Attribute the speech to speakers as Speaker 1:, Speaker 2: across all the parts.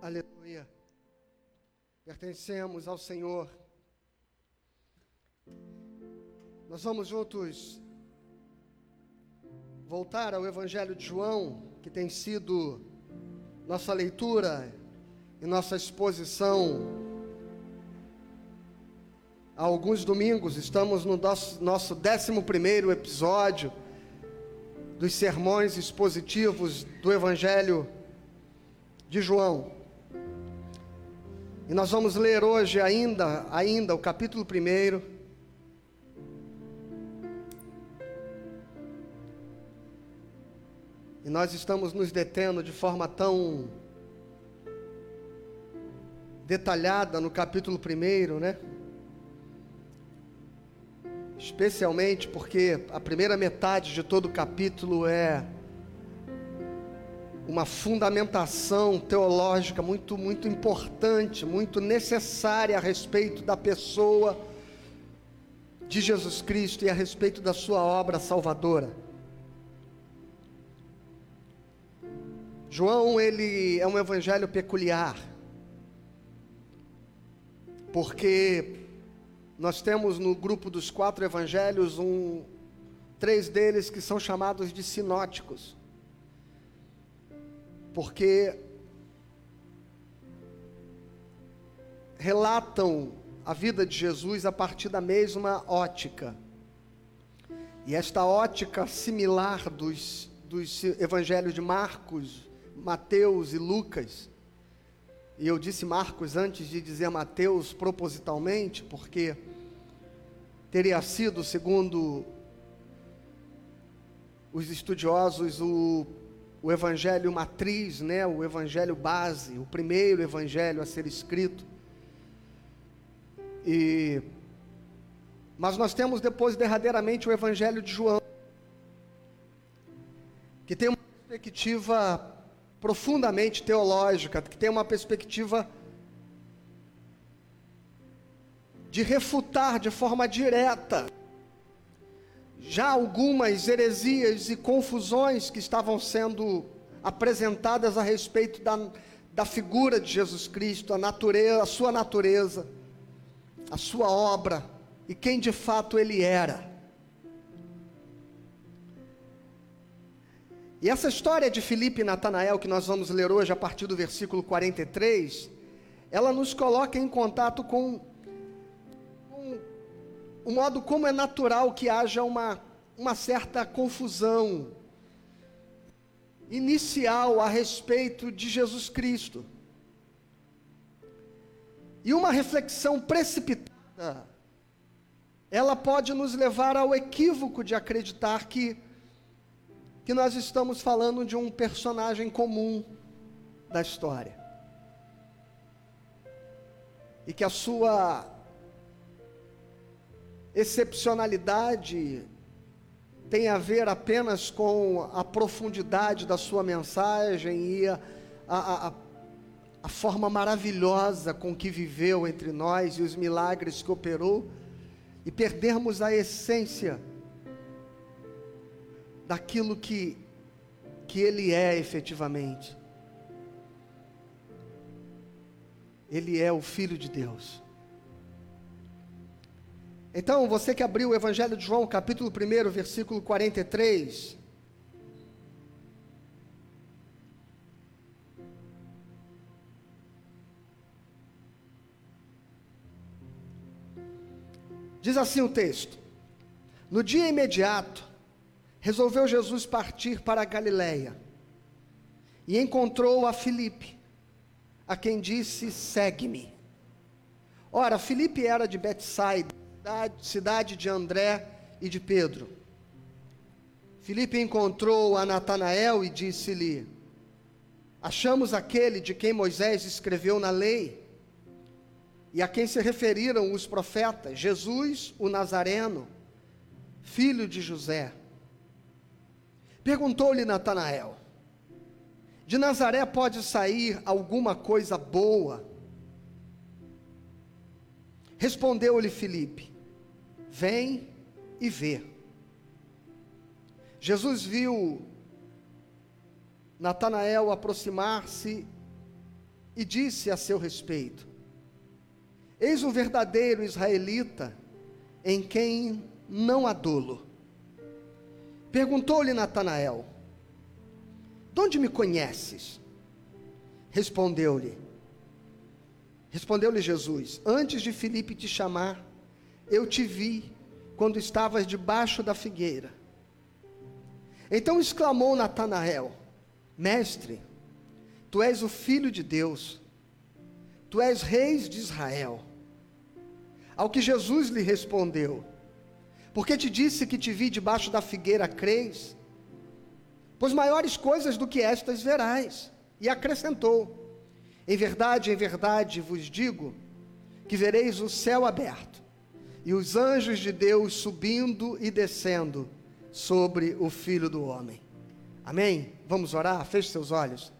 Speaker 1: Aleluia. Pertencemos ao Senhor. Nós vamos juntos voltar ao Evangelho de João, que tem sido nossa leitura e nossa exposição. Há alguns domingos, estamos no nosso, nosso 11 episódio dos sermões expositivos do Evangelho de João. E nós vamos ler hoje ainda, ainda o capítulo 1. E nós estamos nos detendo de forma tão detalhada no capítulo 1, né? Especialmente porque a primeira metade de todo o capítulo é uma fundamentação teológica muito, muito importante, muito necessária a respeito da pessoa de Jesus Cristo e a respeito da sua obra salvadora. João, ele é um evangelho peculiar, porque nós temos no grupo dos quatro evangelhos um, três deles que são chamados de sinóticos porque relatam a vida de Jesus a partir da mesma ótica. E esta ótica similar dos, dos evangelhos de Marcos, Mateus e Lucas, e eu disse Marcos antes de dizer Mateus propositalmente, porque teria sido, segundo os estudiosos, o o evangelho matriz, né, o evangelho base, o primeiro evangelho a ser escrito. E mas nós temos depois derradeiramente o evangelho de João, que tem uma perspectiva profundamente teológica, que tem uma perspectiva de refutar de forma direta já algumas heresias e confusões que estavam sendo apresentadas a respeito da, da figura de Jesus Cristo, a natureza, a sua natureza, a sua obra e quem de fato ele era. E essa história de Filipe e Natanael que nós vamos ler hoje a partir do versículo 43, ela nos coloca em contato com o modo como é natural que haja uma, uma certa confusão inicial a respeito de Jesus Cristo. E uma reflexão precipitada, ela pode nos levar ao equívoco de acreditar que, que nós estamos falando de um personagem comum da história. E que a sua excepcionalidade tem a ver apenas com a profundidade da sua mensagem e a, a, a, a, forma maravilhosa com que viveu entre nós e os milagres que operou, e perdermos a essência daquilo que, que Ele é efetivamente. Ele é o Filho de Deus. Então, você que abriu o Evangelho de João, capítulo 1, versículo 43. Diz assim o texto: No dia imediato, resolveu Jesus partir para a Galiléia e encontrou a Filipe, a quem disse: Segue-me. Ora, Filipe era de Betsaida cidade de André e de Pedro. Filipe encontrou a Natanael e disse-lhe: Achamos aquele de quem Moisés escreveu na lei e a quem se referiram os profetas, Jesus, o Nazareno, filho de José. Perguntou-lhe Natanael: De Nazaré pode sair alguma coisa boa? Respondeu-lhe Filipe: Vem e vê. Jesus viu Natanael aproximar-se e disse a seu respeito: Eis um verdadeiro israelita em quem não há dolo. Perguntou-lhe Natanael: De onde me conheces? Respondeu-lhe: Respondeu-lhe Jesus: Antes de Filipe te chamar, eu te vi quando estavas debaixo da figueira. Então exclamou Natanael: Mestre, tu és o filho de Deus, tu és rei de Israel. Ao que Jesus lhe respondeu: Porque te disse que te vi debaixo da figueira, crês? Pois maiores coisas do que estas verás. E acrescentou: Em verdade, em verdade vos digo que vereis o céu aberto e os anjos de Deus subindo e descendo sobre o Filho do Homem. Amém? Vamos orar? Feche seus olhos.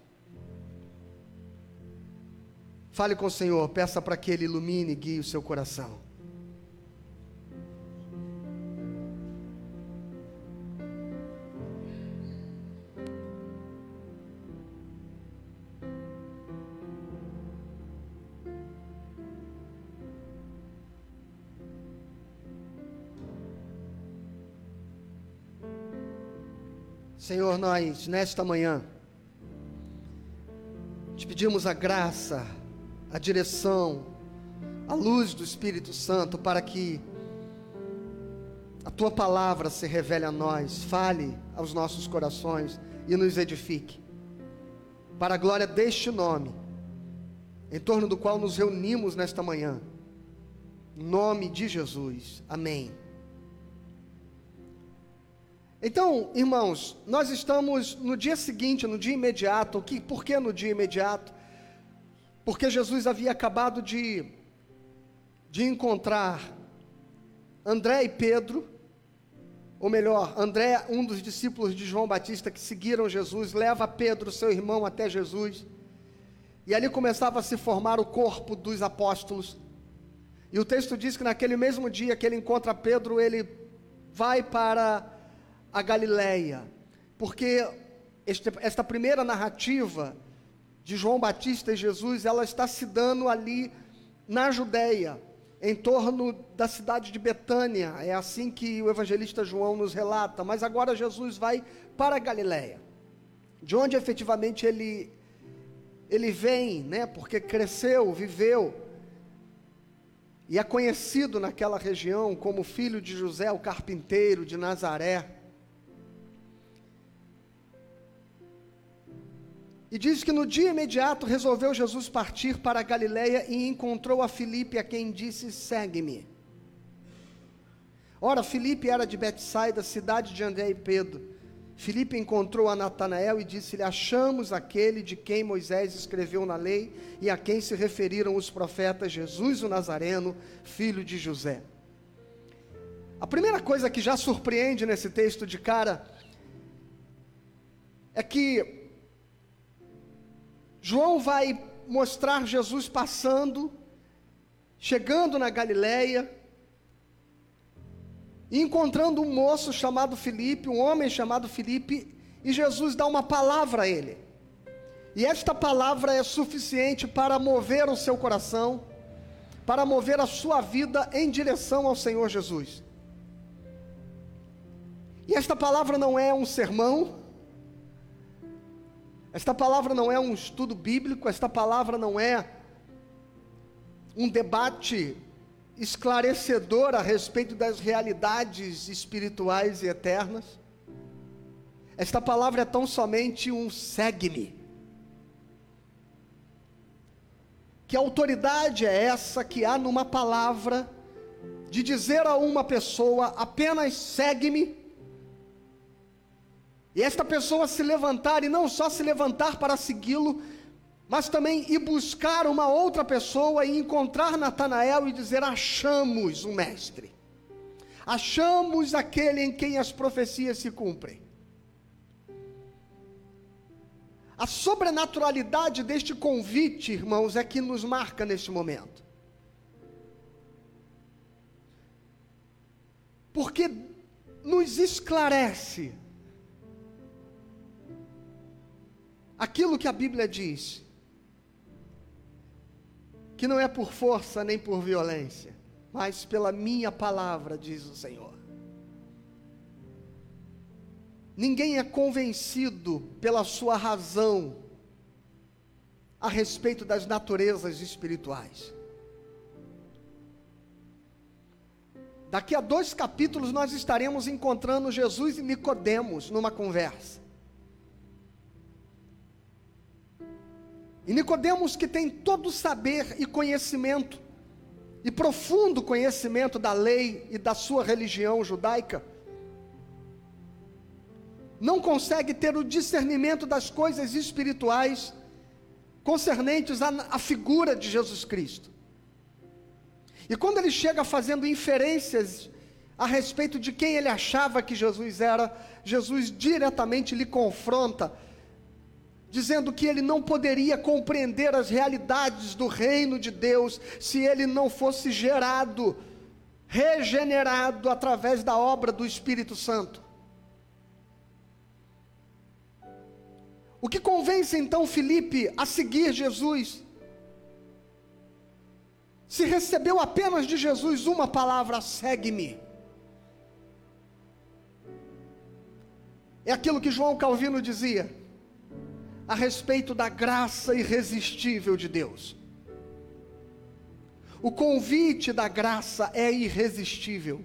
Speaker 1: Fale com o Senhor, peça para que Ele ilumine e guie o seu coração. Senhor, nós nesta manhã te pedimos a graça, a direção, a luz do Espírito Santo para que a tua palavra se revele a nós, fale aos nossos corações e nos edifique. Para a glória deste nome, em torno do qual nos reunimos nesta manhã. Nome de Jesus. Amém. Então, irmãos, nós estamos no dia seguinte, no dia imediato. Que, por que no dia imediato? Porque Jesus havia acabado de, de encontrar André e Pedro, ou melhor, André, um dos discípulos de João Batista que seguiram Jesus, leva Pedro, seu irmão, até Jesus. E ali começava a se formar o corpo dos apóstolos. E o texto diz que naquele mesmo dia que ele encontra Pedro, ele vai para a Galileia, porque este, esta primeira narrativa de João Batista e Jesus, ela está se dando ali na Judéia, em torno da cidade de Betânia. É assim que o evangelista João nos relata. Mas agora Jesus vai para a Galileia, de onde efetivamente ele ele vem, né? Porque cresceu, viveu e é conhecido naquela região como filho de José, o carpinteiro de Nazaré. E diz que no dia imediato resolveu Jesus partir para Galiléia e encontrou a Filipe, a quem disse: Segue-me. Ora, Filipe era de Betsaida, cidade de André e Pedro. Filipe encontrou a Natanael e disse-lhe: Achamos aquele de quem Moisés escreveu na lei e a quem se referiram os profetas, Jesus o Nazareno, filho de José. A primeira coisa que já surpreende nesse texto de cara é que João vai mostrar Jesus passando, chegando na Galileia, e encontrando um moço chamado Filipe, um homem chamado Filipe, e Jesus dá uma palavra a ele. E esta palavra é suficiente para mover o seu coração, para mover a sua vida em direção ao Senhor Jesus. E esta palavra não é um sermão, esta palavra não é um estudo bíblico, esta palavra não é um debate esclarecedor a respeito das realidades espirituais e eternas. Esta palavra é tão somente um segue-me. Que autoridade é essa que há numa palavra de dizer a uma pessoa apenas segue-me e esta pessoa se levantar, e não só se levantar para segui-lo, mas também ir buscar uma outra pessoa e encontrar Natanael e dizer: Achamos o Mestre, achamos aquele em quem as profecias se cumprem. A sobrenaturalidade deste convite, irmãos, é que nos marca neste momento. Porque nos esclarece aquilo que a Bíblia diz, que não é por força nem por violência, mas pela minha palavra, diz o Senhor. Ninguém é convencido pela sua razão a respeito das naturezas espirituais. Daqui a dois capítulos nós estaremos encontrando Jesus e Nicodemos numa conversa. E Nicodemos que tem todo o saber e conhecimento e profundo conhecimento da lei e da sua religião judaica, não consegue ter o discernimento das coisas espirituais concernentes à, à figura de Jesus Cristo. E quando ele chega fazendo inferências a respeito de quem ele achava que Jesus era, Jesus diretamente lhe confronta, dizendo que ele não poderia compreender as realidades do reino de Deus se ele não fosse gerado, regenerado através da obra do Espírito Santo. O que convence então Felipe a seguir Jesus? Se recebeu apenas de Jesus uma palavra, segue-me. É aquilo que João Calvino dizia a respeito da graça irresistível de Deus. O convite da graça é irresistível.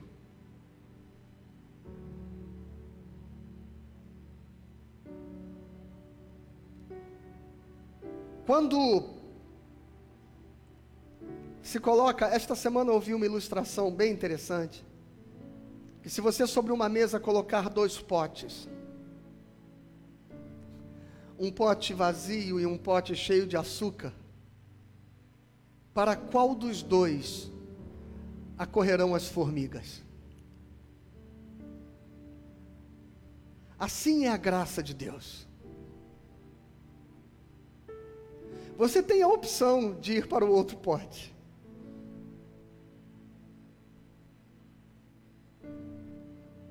Speaker 1: Quando se coloca, esta semana eu ouvi uma ilustração bem interessante. Que se você sobre uma mesa colocar dois potes, um pote vazio e um pote cheio de açúcar, para qual dos dois acorrerão as formigas? Assim é a graça de Deus. Você tem a opção de ir para o outro pote.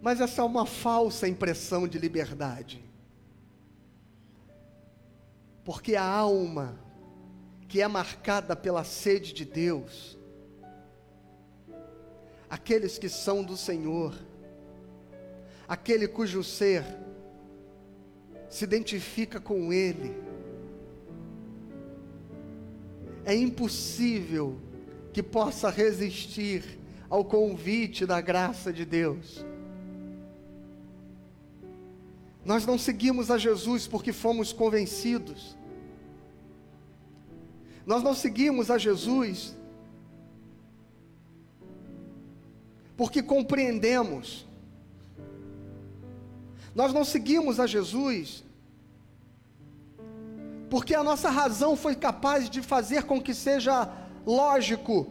Speaker 1: Mas essa é uma falsa impressão de liberdade. Porque a alma que é marcada pela sede de Deus, aqueles que são do Senhor, aquele cujo ser se identifica com Ele, é impossível que possa resistir ao convite da graça de Deus. Nós não seguimos a Jesus porque fomos convencidos. Nós não seguimos a Jesus porque compreendemos. Nós não seguimos a Jesus porque a nossa razão foi capaz de fazer com que seja lógico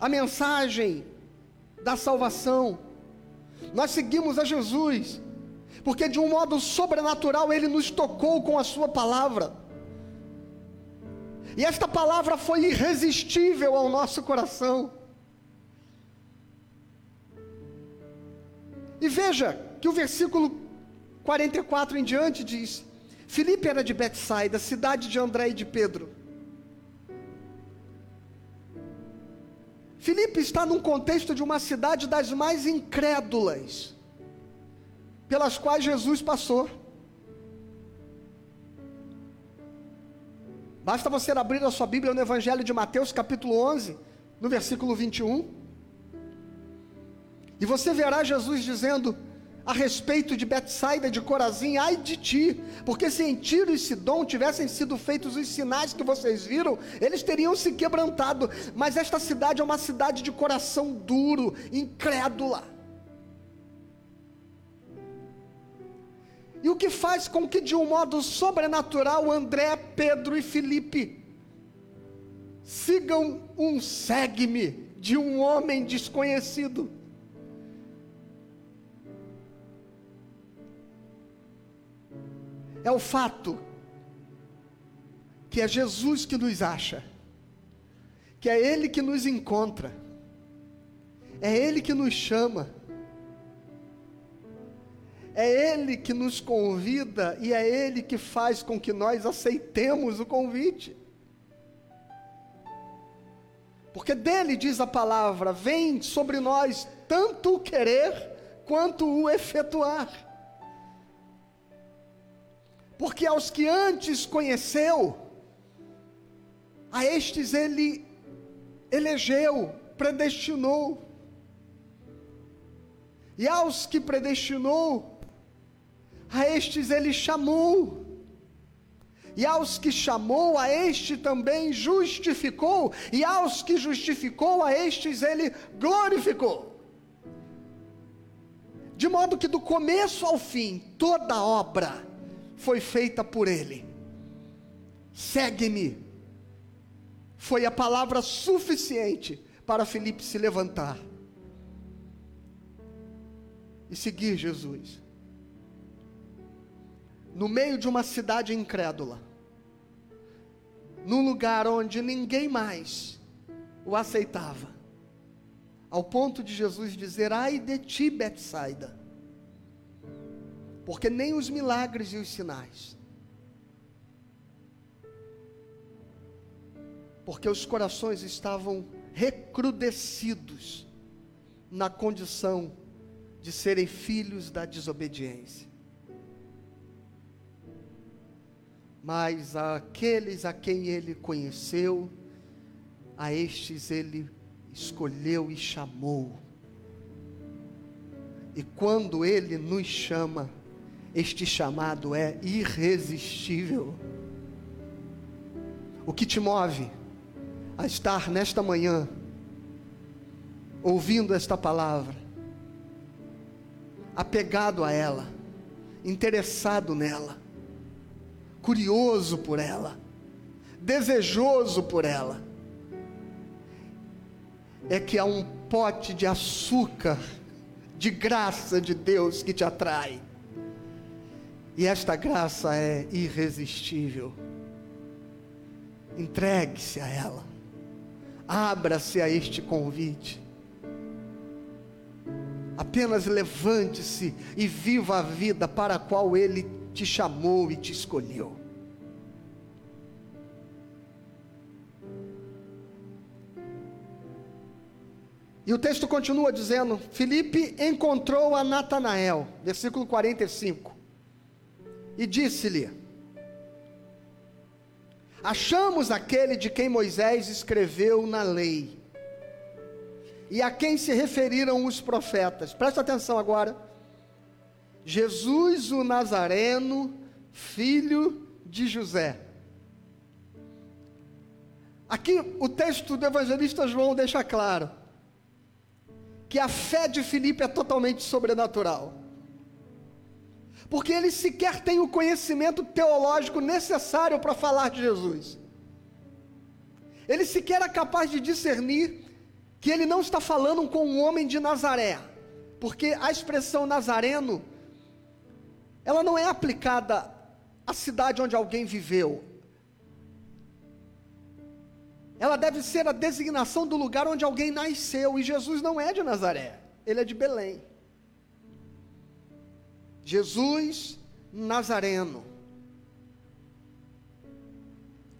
Speaker 1: a mensagem da salvação. Nós seguimos a Jesus, porque de um modo sobrenatural Ele nos tocou com a Sua palavra, e esta palavra foi irresistível ao nosso coração. E veja que o versículo 44 em diante diz: Filipe era de Betsaida, cidade de André e de Pedro. Filipe está num contexto de uma cidade das mais incrédulas pelas quais Jesus passou. Basta você abrir a sua Bíblia no Evangelho de Mateus, capítulo 11, no versículo 21. E você verá Jesus dizendo: a respeito de Betsaida de Corazim, ai de ti, porque se em Tiro e Sidom tivessem sido feitos os sinais que vocês viram, eles teriam se quebrantado, mas esta cidade é uma cidade de coração duro, incrédula. E o que faz com que de um modo sobrenatural André, Pedro e Felipe sigam um segue-me de um homem desconhecido? É o fato que é Jesus que nos acha, que é Ele que nos encontra, é Ele que nos chama, é Ele que nos convida e é Ele que faz com que nós aceitemos o convite. Porque dele diz a palavra: vem sobre nós tanto o querer quanto o efetuar. Porque aos que antes conheceu, a estes ele elegeu, predestinou. E aos que predestinou, a estes ele chamou. E aos que chamou, a este também justificou. E aos que justificou, a estes ele glorificou. De modo que do começo ao fim, toda obra foi feita por ele. Segue-me. Foi a palavra suficiente para Felipe se levantar e seguir Jesus no meio de uma cidade incrédula, num lugar onde ninguém mais o aceitava, ao ponto de Jesus dizer: Ai de ti, Betsaida, porque nem os milagres e os sinais, porque os corações estavam recrudescidos na condição de serem filhos da desobediência. mas aqueles a quem ele conheceu, a estes ele escolheu e chamou. E quando ele nos chama, este chamado é irresistível. O que te move a estar nesta manhã, ouvindo esta palavra, apegado a ela, interessado nela, curioso por ela, desejoso por ela, é que há um pote de açúcar, de graça de Deus que te atrai. E esta graça é irresistível. Entregue-se a ela. Abra-se a este convite. Apenas levante-se e viva a vida para a qual Ele te chamou e te escolheu. E o texto continua dizendo: Filipe encontrou a Natanael, versículo 45, e disse-lhe: Achamos aquele de quem Moisés escreveu na lei, e a quem se referiram os profetas. Presta atenção agora. Jesus o Nazareno, filho de José. Aqui o texto do evangelista João deixa claro que a fé de Filipe é totalmente sobrenatural. Porque ele sequer tem o conhecimento teológico necessário para falar de Jesus. Ele sequer é capaz de discernir que ele não está falando com um homem de Nazaré, porque a expressão nazareno ela não é aplicada à cidade onde alguém viveu. Ela deve ser a designação do lugar onde alguém nasceu. E Jesus não é de Nazaré, ele é de Belém. Jesus Nazareno.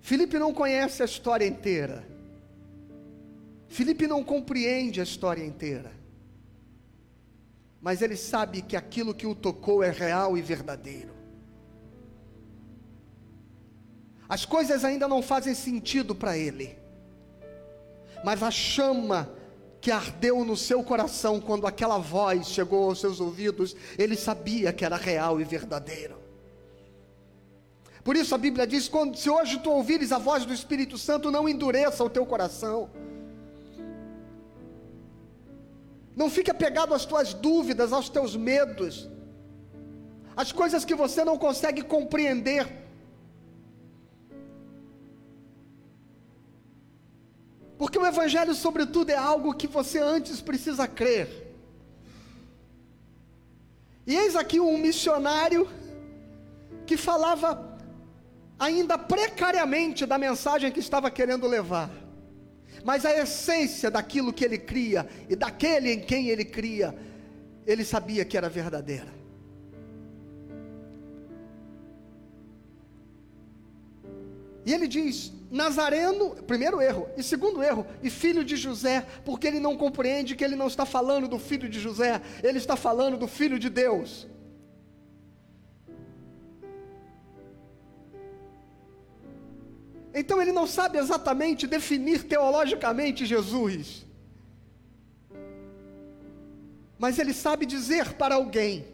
Speaker 1: Filipe não conhece a história inteira. Filipe não compreende a história inteira mas ele sabe que aquilo que o tocou é real e verdadeiro. As coisas ainda não fazem sentido para ele, mas a chama que ardeu no seu coração quando aquela voz chegou aos seus ouvidos, ele sabia que era real e verdadeiro. Por isso a Bíblia diz: quando, se hoje tu ouvires a voz do Espírito Santo, não endureça o teu coração. Não fique apegado às tuas dúvidas, aos teus medos, às coisas que você não consegue compreender. Porque o Evangelho, sobretudo, é algo que você antes precisa crer. E eis aqui um missionário que falava ainda precariamente da mensagem que estava querendo levar, mas a essência daquilo que ele cria e daquele em quem ele cria, ele sabia que era verdadeira. E ele diz: Nazareno, primeiro erro, e segundo erro, e filho de José, porque ele não compreende que ele não está falando do filho de José, ele está falando do filho de Deus. Então ele não sabe exatamente definir teologicamente Jesus. Mas ele sabe dizer para alguém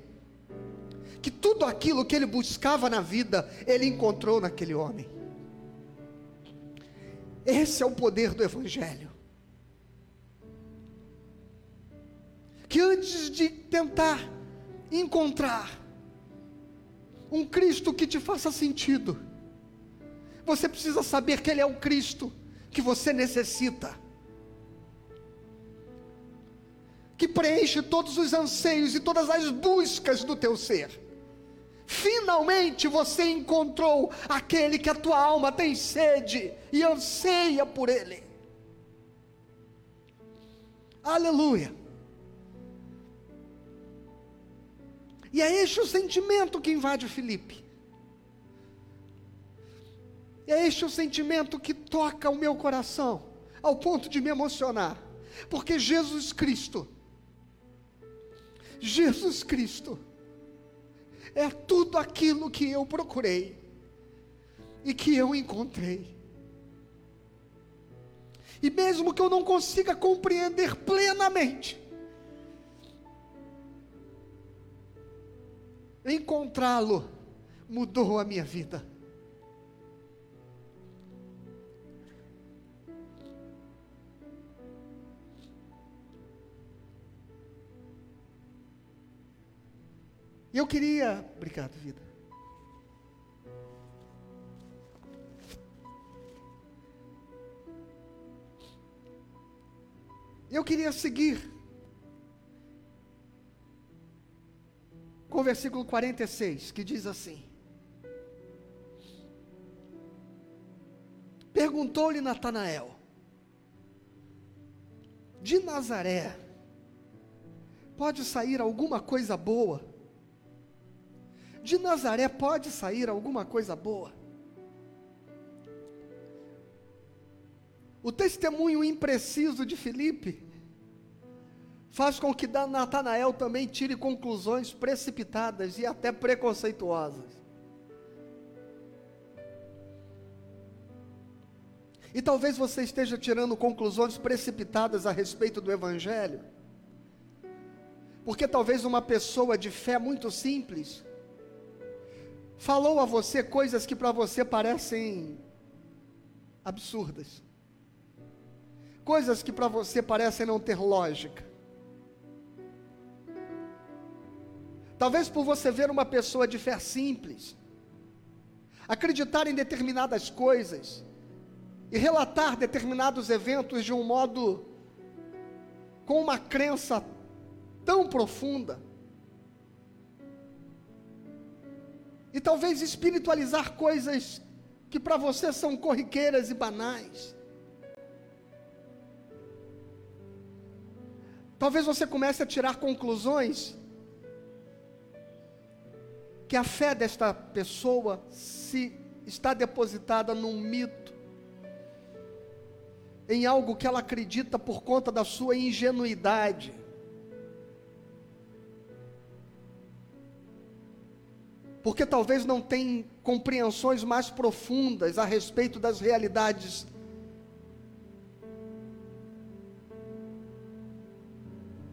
Speaker 1: que tudo aquilo que ele buscava na vida, ele encontrou naquele homem. Esse é o poder do Evangelho. Que antes de tentar encontrar um Cristo que te faça sentido, você precisa saber que Ele é o Cristo que você necessita, que preenche todos os anseios e todas as buscas do teu ser. Finalmente você encontrou aquele que a tua alma tem sede e anseia por Ele. Aleluia. E é este o sentimento que invade Filipe. É este o sentimento que toca o meu coração, ao ponto de me emocionar, porque Jesus Cristo, Jesus Cristo, é tudo aquilo que eu procurei e que eu encontrei. E mesmo que eu não consiga compreender plenamente, encontrá-lo mudou a minha vida. Eu queria. Obrigado, vida. Eu queria seguir com o versículo 46, que diz assim: Perguntou-lhe Natanael: De Nazaré pode sair alguma coisa boa? De Nazaré pode sair alguma coisa boa. O testemunho impreciso de Filipe faz com que Natanael também tire conclusões precipitadas e até preconceituosas. E talvez você esteja tirando conclusões precipitadas a respeito do Evangelho, porque talvez uma pessoa de fé muito simples falou a você coisas que para você parecem absurdas, coisas que para você parecem não ter lógica. Talvez por você ver uma pessoa de fé simples, acreditar em determinadas coisas e relatar determinados eventos de um modo com uma crença tão profunda, E talvez espiritualizar coisas que para você são corriqueiras e banais. Talvez você comece a tirar conclusões que a fé desta pessoa se está depositada num mito, em algo que ela acredita por conta da sua ingenuidade. Porque talvez não tem compreensões mais profundas a respeito das realidades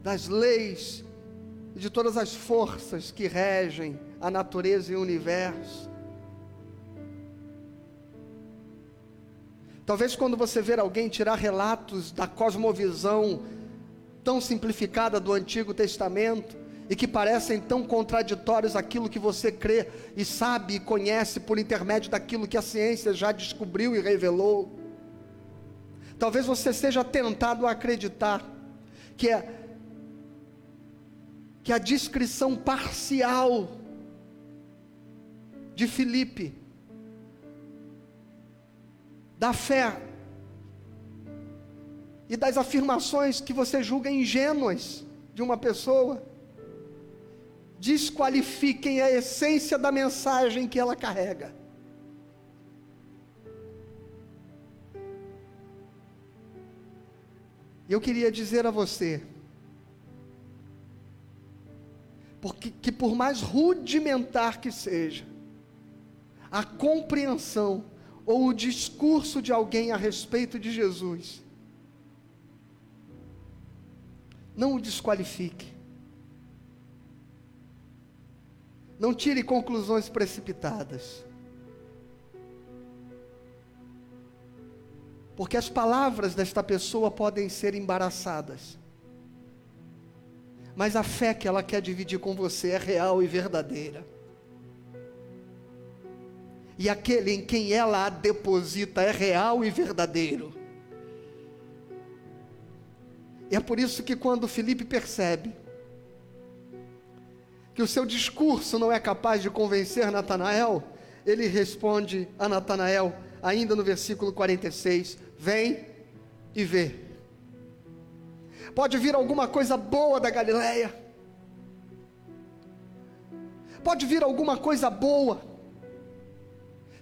Speaker 1: das leis e de todas as forças que regem a natureza e o universo. Talvez quando você ver alguém tirar relatos da cosmovisão tão simplificada do Antigo Testamento, e que parecem tão contraditórios aquilo que você crê e sabe e conhece por intermédio daquilo que a ciência já descobriu e revelou. Talvez você seja tentado a acreditar que é que a descrição parcial de Filipe da fé e das afirmações que você julga ingênuas de uma pessoa desqualifiquem a essência da mensagem que ela carrega. E eu queria dizer a você, porque que por mais rudimentar que seja, a compreensão ou o discurso de alguém a respeito de Jesus, não o desqualifique. Não tire conclusões precipitadas. Porque as palavras desta pessoa podem ser embaraçadas. Mas a fé que ela quer dividir com você é real e verdadeira. E aquele em quem ela a deposita é real e verdadeiro. E é por isso que quando Felipe percebe que o seu discurso não é capaz de convencer Natanael, ele responde a Natanael, ainda no versículo 46, vem e vê. Pode vir alguma coisa boa da Galileia. Pode vir alguma coisa boa.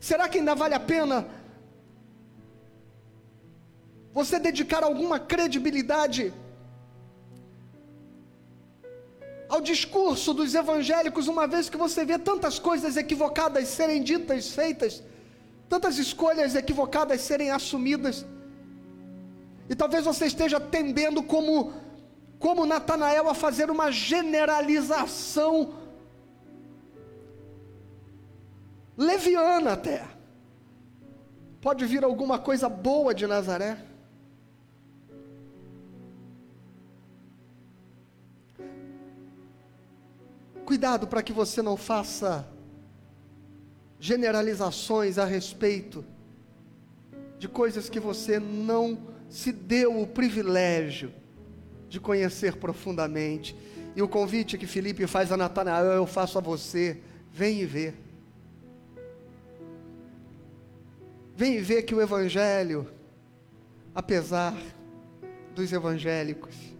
Speaker 1: Será que ainda vale a pena você dedicar alguma credibilidade ao discurso dos evangélicos, uma vez que você vê tantas coisas equivocadas serem ditas, feitas, tantas escolhas equivocadas serem assumidas. E talvez você esteja tendendo como como Natanael a fazer uma generalização leviana até. Pode vir alguma coisa boa de Nazaré? Cuidado para que você não faça generalizações a respeito de coisas que você não se deu o privilégio de conhecer profundamente. E o convite que Felipe faz a Natanael, eu faço a você, vem e vê. Vem e vê que o Evangelho, apesar dos evangélicos,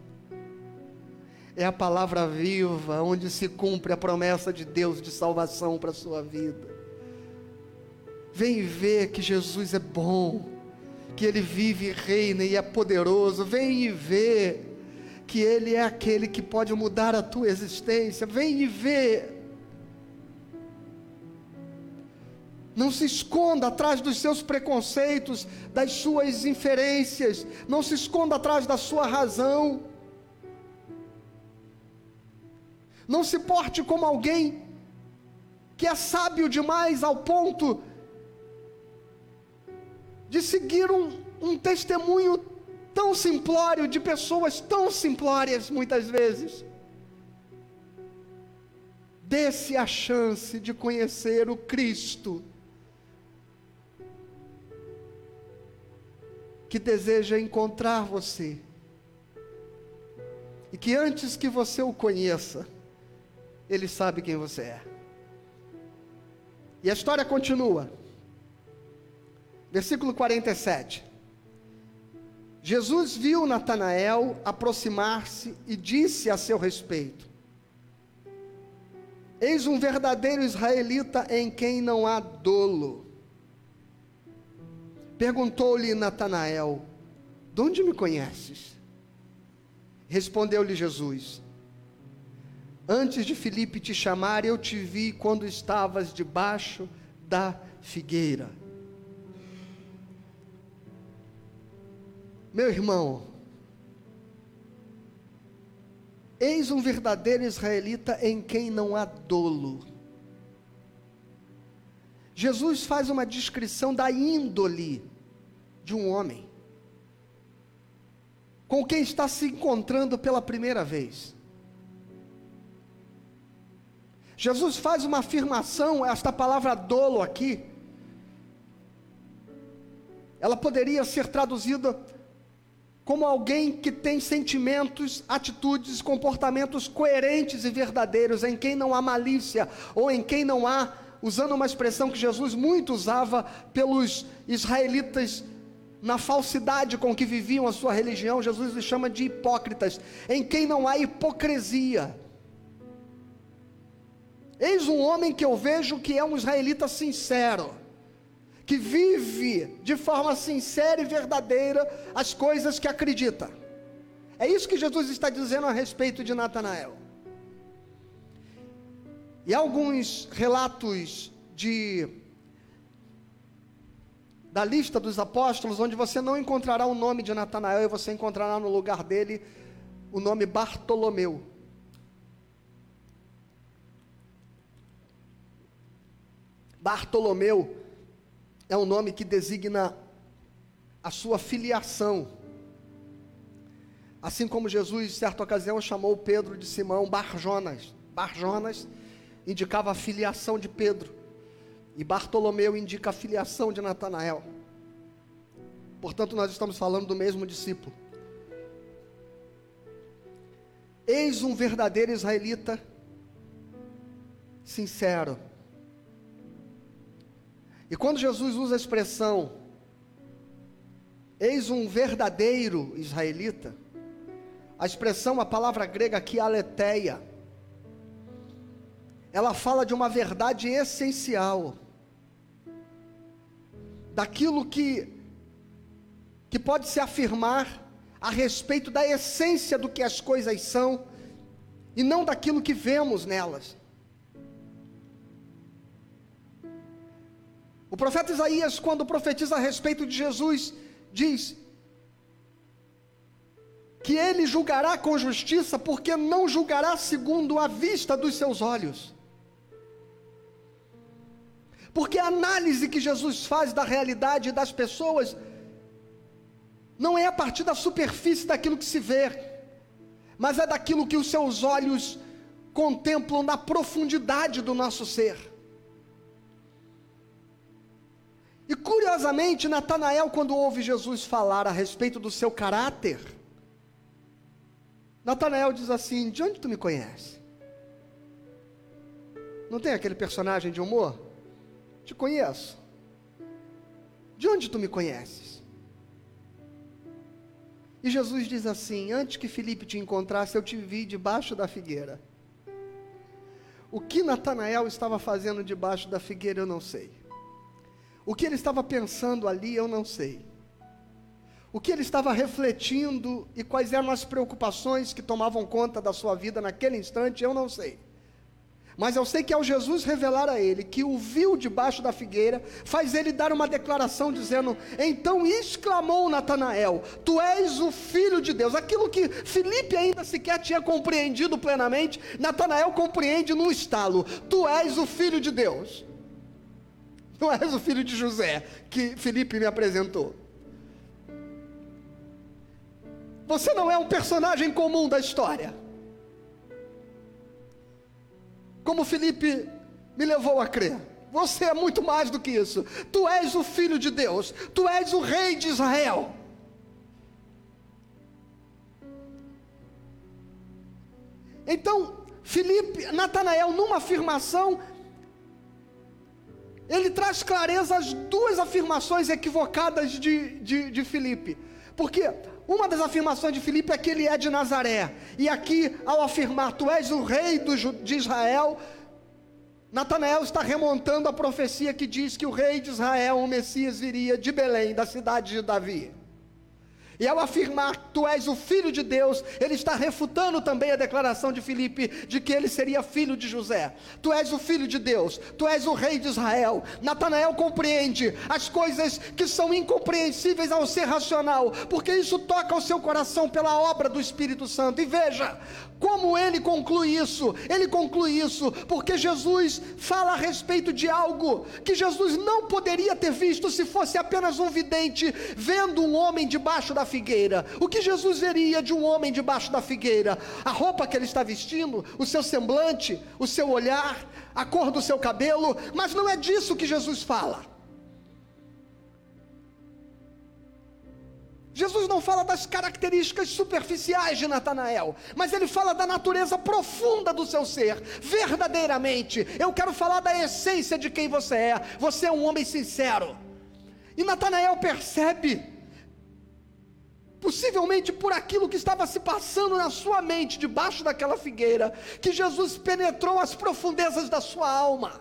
Speaker 1: é a palavra viva, onde se cumpre a promessa de Deus de salvação para a sua vida. Vem ver que Jesus é bom, que Ele vive reina e é poderoso. Vem e ver que Ele é aquele que pode mudar a tua existência. Vem e ver. Não se esconda atrás dos seus preconceitos, das suas inferências. Não se esconda atrás da sua razão. Não se porte como alguém que é sábio demais ao ponto de seguir um, um testemunho tão simplório de pessoas tão simplórias muitas vezes. Dê-se a chance de conhecer o Cristo que deseja encontrar você. E que antes que você o conheça, ele sabe quem você é. E a história continua. Versículo 47. Jesus viu Natanael aproximar-se e disse a seu respeito: Eis um verdadeiro israelita em quem não há dolo. Perguntou-lhe Natanael: De onde me conheces? Respondeu-lhe Jesus: Antes de Filipe te chamar, eu te vi quando estavas debaixo da figueira. Meu irmão, eis um verdadeiro israelita em quem não há dolo. Jesus faz uma descrição da índole de um homem com quem está se encontrando pela primeira vez. Jesus faz uma afirmação, esta palavra dolo aqui, ela poderia ser traduzida como alguém que tem sentimentos, atitudes, comportamentos coerentes e verdadeiros, em quem não há malícia, ou em quem não há, usando uma expressão que Jesus muito usava pelos israelitas na falsidade com que viviam a sua religião, Jesus os chama de hipócritas, em quem não há hipocrisia. Eis um homem que eu vejo que é um israelita sincero, que vive de forma sincera e verdadeira as coisas que acredita. É isso que Jesus está dizendo a respeito de Natanael. E alguns relatos de da lista dos apóstolos, onde você não encontrará o nome de Natanael e você encontrará no lugar dele o nome Bartolomeu. Bartolomeu é um nome que designa a sua filiação. Assim como Jesus, em certa ocasião, chamou Pedro de Simão Barjonas. Barjonas indicava a filiação de Pedro. E Bartolomeu indica a filiação de Natanael. Portanto, nós estamos falando do mesmo discípulo. Eis um verdadeiro israelita sincero. E quando Jesus usa a expressão, eis um verdadeiro israelita, a expressão, a palavra grega aqui, aletheia, ela fala de uma verdade essencial, daquilo que, que pode se afirmar a respeito da essência do que as coisas são, e não daquilo que vemos nelas. O profeta Isaías, quando profetiza a respeito de Jesus, diz que ele julgará com justiça, porque não julgará segundo a vista dos seus olhos. Porque a análise que Jesus faz da realidade das pessoas não é a partir da superfície daquilo que se vê, mas é daquilo que os seus olhos contemplam na profundidade do nosso ser. E curiosamente, Natanael, quando ouve Jesus falar a respeito do seu caráter, Natanael diz assim: De onde tu me conhece? Não tem aquele personagem de humor? Te conheço. De onde tu me conheces? E Jesus diz assim: Antes que Felipe te encontrasse, eu te vi debaixo da figueira. O que Natanael estava fazendo debaixo da figueira, eu não sei. O que ele estava pensando ali, eu não sei. O que ele estava refletindo e quais eram as preocupações que tomavam conta da sua vida naquele instante, eu não sei. Mas eu sei que ao Jesus revelar a ele que o viu debaixo da figueira, faz ele dar uma declaração dizendo: Então exclamou Natanael: Tu és o filho de Deus. Aquilo que Felipe ainda sequer tinha compreendido plenamente, Natanael compreende no estalo: Tu és o filho de Deus. Não és o filho de José que Felipe me apresentou. Você não é um personagem comum da história como Felipe me levou a crer. Você é muito mais do que isso. Tu és o filho de Deus, tu és o rei de Israel. Então, Felipe, Natanael, numa afirmação, ele traz clareza às duas afirmações equivocadas de, de, de Felipe. Porque uma das afirmações de Filipe é que ele é de Nazaré. E aqui, ao afirmar, tu és o rei do, de Israel, Natanael está remontando a profecia que diz que o rei de Israel, o Messias, viria de Belém, da cidade de Davi. E ao afirmar tu és o filho de Deus, ele está refutando também a declaração de Filipe de que ele seria filho de José. Tu és o filho de Deus, tu és o rei de Israel. Natanael compreende as coisas que são incompreensíveis ao ser racional, porque isso toca o seu coração pela obra do Espírito Santo. E veja, como ele conclui isso? Ele conclui isso porque Jesus fala a respeito de algo que Jesus não poderia ter visto se fosse apenas um vidente vendo um homem debaixo da figueira. O que Jesus veria de um homem debaixo da figueira? A roupa que ele está vestindo, o seu semblante, o seu olhar, a cor do seu cabelo, mas não é disso que Jesus fala. Jesus não fala das características superficiais de Natanael, mas ele fala da natureza profunda do seu ser, verdadeiramente. Eu quero falar da essência de quem você é. Você é um homem sincero. E Natanael percebe, possivelmente por aquilo que estava se passando na sua mente, debaixo daquela figueira, que Jesus penetrou as profundezas da sua alma.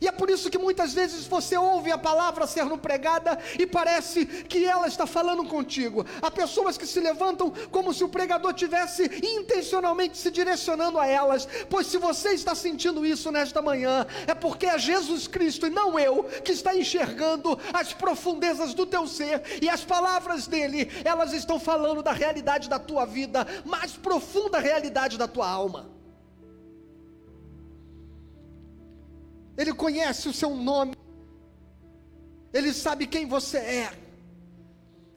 Speaker 1: E é por isso que muitas vezes você ouve a palavra sendo pregada e parece que ela está falando contigo. Há pessoas que se levantam como se o pregador tivesse intencionalmente se direcionando a elas. Pois se você está sentindo isso nesta manhã, é porque é Jesus Cristo e não eu que está enxergando as profundezas do teu ser e as palavras dele, elas estão falando da realidade da tua vida, mais profunda realidade da tua alma. Ele conhece o seu nome, Ele sabe quem você é,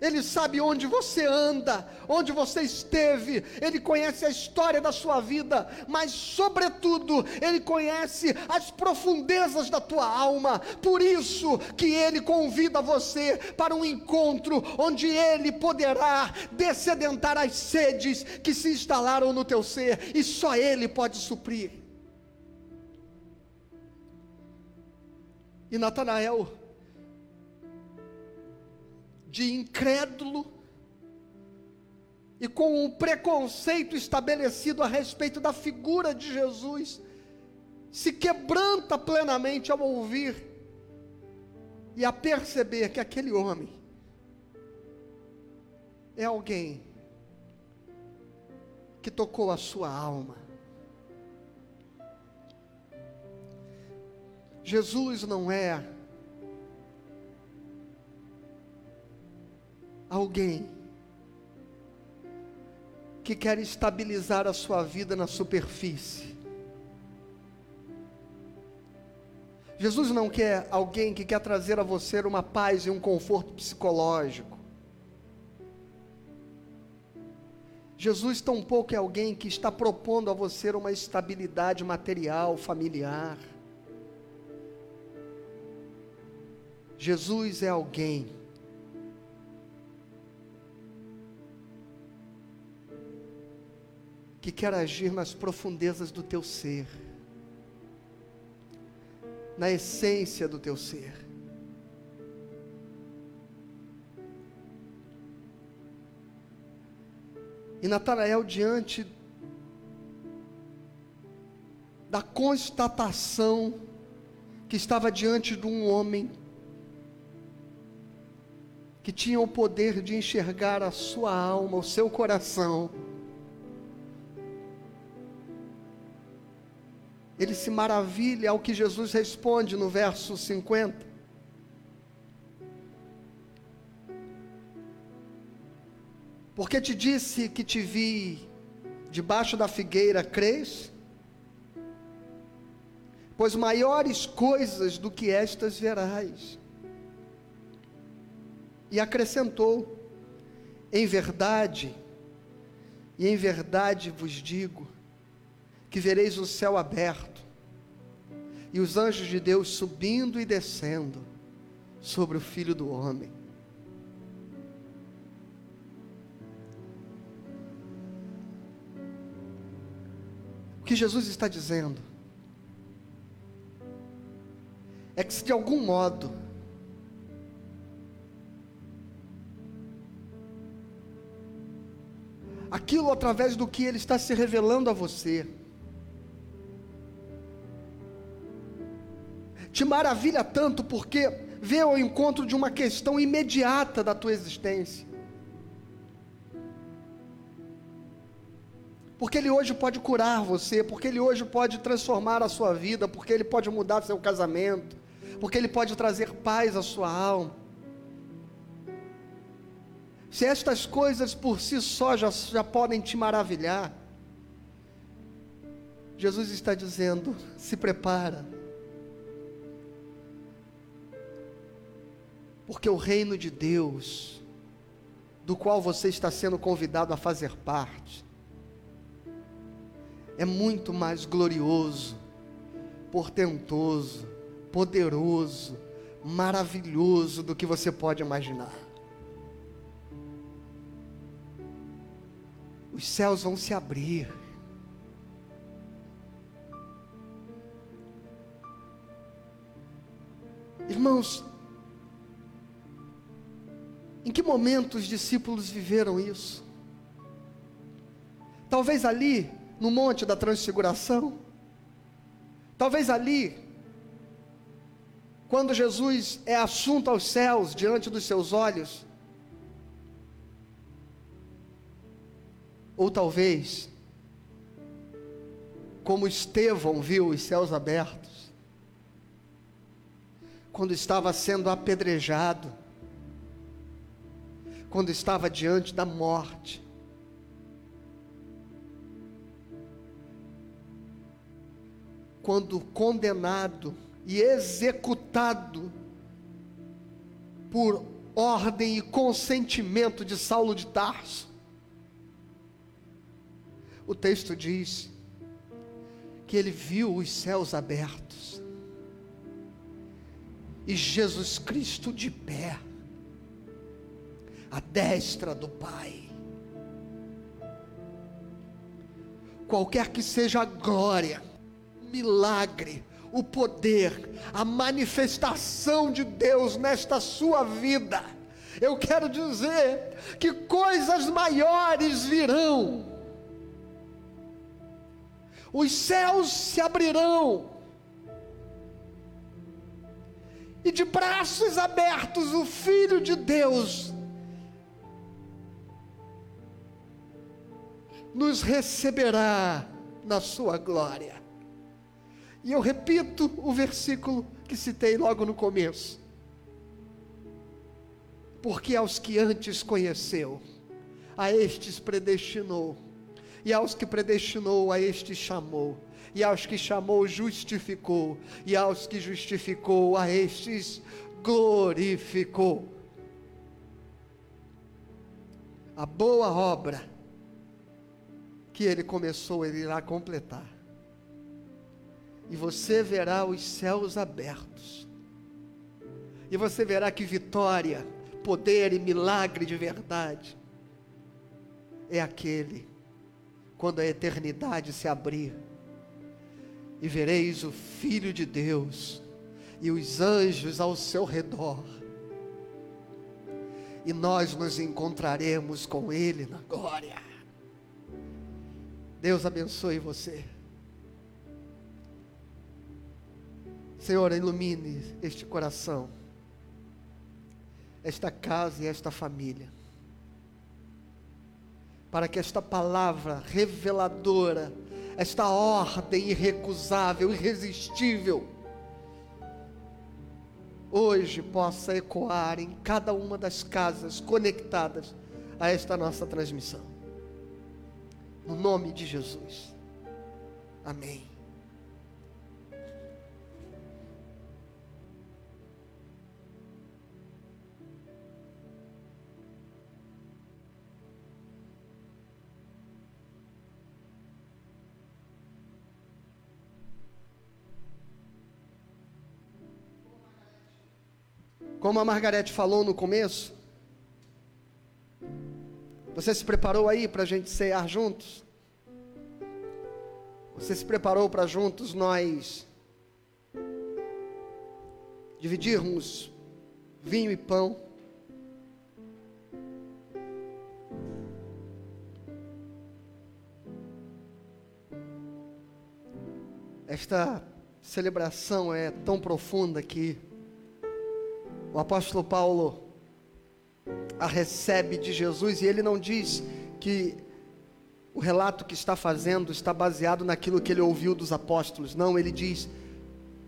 Speaker 1: Ele sabe onde você anda, onde você esteve, Ele conhece a história da sua vida, mas, sobretudo, Ele conhece as profundezas da tua alma, por isso que Ele convida você para um encontro onde Ele poderá descedentar as sedes que se instalaram no teu ser, e só Ele pode suprir. E Natanael, de incrédulo, e com um preconceito estabelecido a respeito da figura de Jesus, se quebranta plenamente ao ouvir e a perceber que aquele homem é alguém que tocou a sua alma. Jesus não é alguém que quer estabilizar a sua vida na superfície. Jesus não quer alguém que quer trazer a você uma paz e um conforto psicológico. Jesus tampouco é alguém que está propondo a você uma estabilidade material, familiar. Jesus é alguém que quer agir nas profundezas do teu ser, na essência do teu ser. E Natanael, diante da constatação que estava diante de um homem que tinha o poder de enxergar a sua alma, o seu coração. Ele se maravilha ao que Jesus responde no verso 50. Porque te disse que te vi debaixo da figueira, crês? Pois maiores coisas do que estas verás. E acrescentou: Em verdade, e em verdade vos digo, que vereis o céu aberto, e os anjos de Deus subindo e descendo sobre o filho do homem. O que Jesus está dizendo é que se de algum modo aquilo através do que Ele está se revelando a você. Te maravilha tanto porque vê ao encontro de uma questão imediata da tua existência. Porque Ele hoje pode curar você, porque Ele hoje pode transformar a sua vida, porque Ele pode mudar seu casamento, porque Ele pode trazer paz à sua alma. Se estas coisas por si só já, já podem te maravilhar, Jesus está dizendo: se prepara, porque o reino de Deus, do qual você está sendo convidado a fazer parte, é muito mais glorioso, portentoso, poderoso, maravilhoso do que você pode imaginar. Os céus vão se abrir. Irmãos, em que momento os discípulos viveram isso? Talvez ali, no Monte da Transfiguração, talvez ali, quando Jesus é assunto aos céus diante dos seus olhos? Ou talvez, como Estevão viu os céus abertos, quando estava sendo apedrejado, quando estava diante da morte, quando condenado e executado por ordem e consentimento de Saulo de Tarso. O texto diz que ele viu os céus abertos e Jesus Cristo de pé, à destra do Pai. Qualquer que seja a glória, milagre, o poder, a manifestação de Deus nesta sua vida. Eu quero dizer que coisas maiores virão. Os céus se abrirão. E de braços abertos o Filho de Deus nos receberá na sua glória. E eu repito o versículo que citei logo no começo. Porque aos que antes conheceu, a estes predestinou, e aos que predestinou, a estes chamou, e aos que chamou, justificou, e aos que justificou, a estes glorificou. A boa obra que ele começou, ele irá completar e você verá os céus abertos. E você verá que vitória, poder e milagre de verdade é aquele quando a eternidade se abrir e vereis o Filho de Deus e os anjos ao seu redor. E nós nos encontraremos com Ele na glória. Deus abençoe você. Senhor, ilumine este coração, esta casa e esta família, para que esta palavra reveladora, esta ordem irrecusável, irresistível, hoje possa ecoar em cada uma das casas conectadas a esta nossa transmissão. No nome de Jesus. Amém. Como a Margarete falou no começo, você se preparou aí para a gente cear juntos? Você se preparou para juntos nós dividirmos vinho e pão? Esta celebração é tão profunda que o apóstolo Paulo a recebe de Jesus e ele não diz que o relato que está fazendo está baseado naquilo que ele ouviu dos apóstolos. Não, ele diz: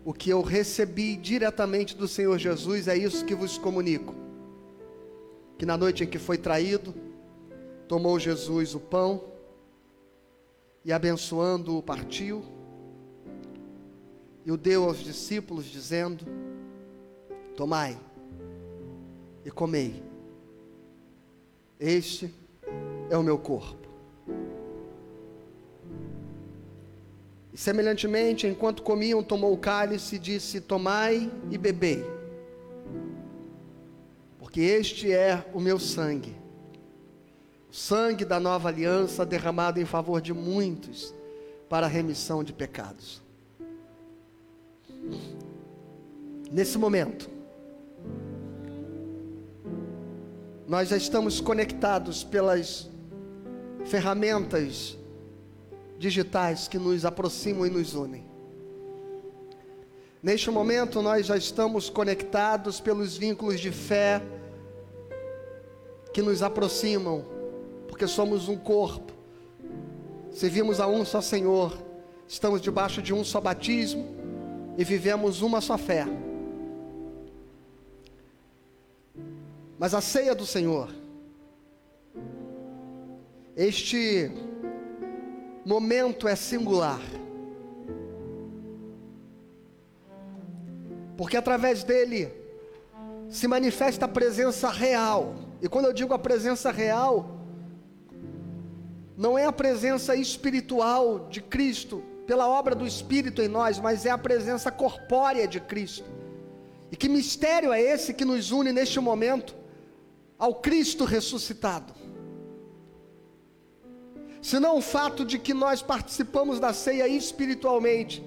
Speaker 1: o que eu recebi diretamente do Senhor Jesus é isso que vos comunico. Que na noite em que foi traído, tomou Jesus o pão e abençoando-o partiu e o deu aos discípulos, dizendo: Tomai e comei. Este é o meu corpo. E semelhantemente, enquanto comiam, tomou o cálice e disse: Tomai e bebei, porque este é o meu sangue, o sangue da nova aliança derramado em favor de muitos para a remissão de pecados. Nesse momento, Nós já estamos conectados pelas ferramentas digitais que nos aproximam e nos unem. Neste momento, nós já estamos conectados pelos vínculos de fé que nos aproximam, porque somos um corpo, servimos a um só Senhor, estamos debaixo de um só batismo e vivemos uma só fé. Mas a ceia do Senhor, este momento é singular. Porque através dele se manifesta a presença real. E quando eu digo a presença real, não é a presença espiritual de Cristo pela obra do Espírito em nós, mas é a presença corpórea de Cristo. E que mistério é esse que nos une neste momento ao Cristo ressuscitado? Senão o fato de que nós participamos da ceia espiritualmente,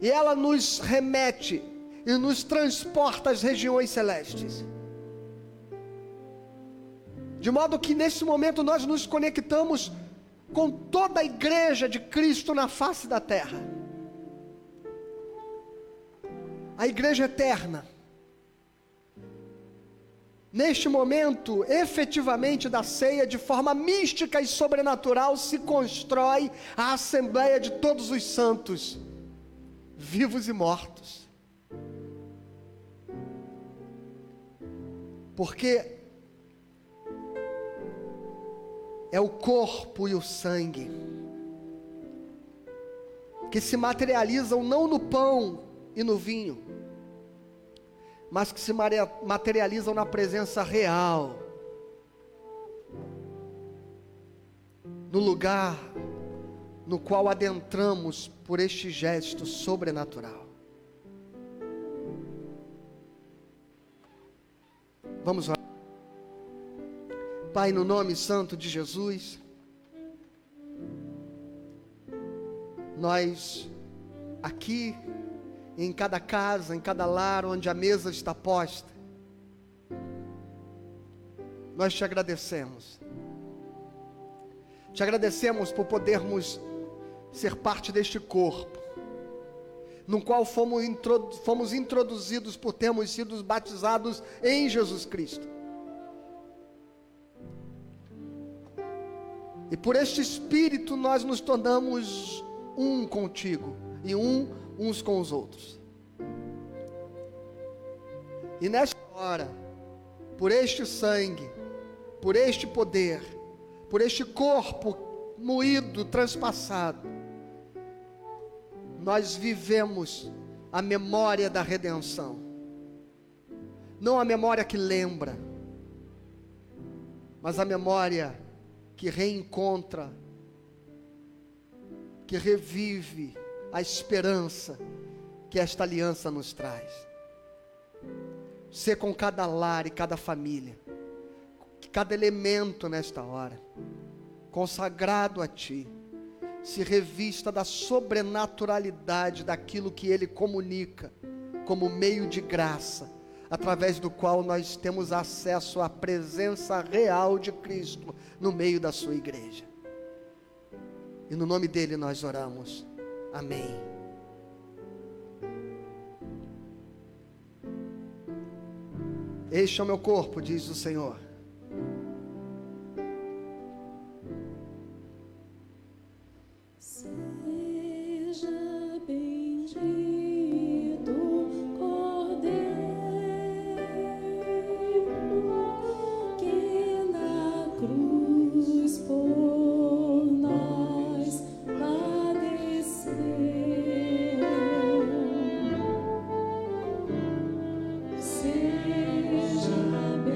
Speaker 1: e ela nos remete e nos transporta às regiões celestes. De modo que nesse momento nós nos conectamos com toda a igreja de Cristo na face da terra. A igreja eterna. Neste momento, efetivamente da ceia, de forma mística e sobrenatural, se constrói a Assembleia de todos os santos, vivos e mortos. Porque é o corpo e o sangue que se materializam não no pão e no vinho, mas que se materializam na presença real, no lugar no qual adentramos por este gesto sobrenatural. Vamos lá. Pai, no nome santo de Jesus, nós aqui, em cada casa, em cada lar onde a mesa está posta, nós te agradecemos. Te agradecemos por podermos ser parte deste corpo, no qual fomos, fomos introduzidos por termos sido batizados em Jesus Cristo. E por este Espírito nós nos tornamos um contigo e um uns com os outros. E nesta hora, por este sangue, por este poder, por este corpo moído, transpassado, nós vivemos a memória da redenção. Não a memória que lembra, mas a memória que reencontra, que revive a esperança que esta aliança nos traz. Ser com cada lar e cada família, cada elemento nesta hora, consagrado a Ti, se revista da sobrenaturalidade daquilo que Ele comunica como meio de graça através do qual nós temos acesso à presença real de Cristo no meio da sua igreja. E no nome dele nós oramos. Amém. Este é o meu corpo, diz o Senhor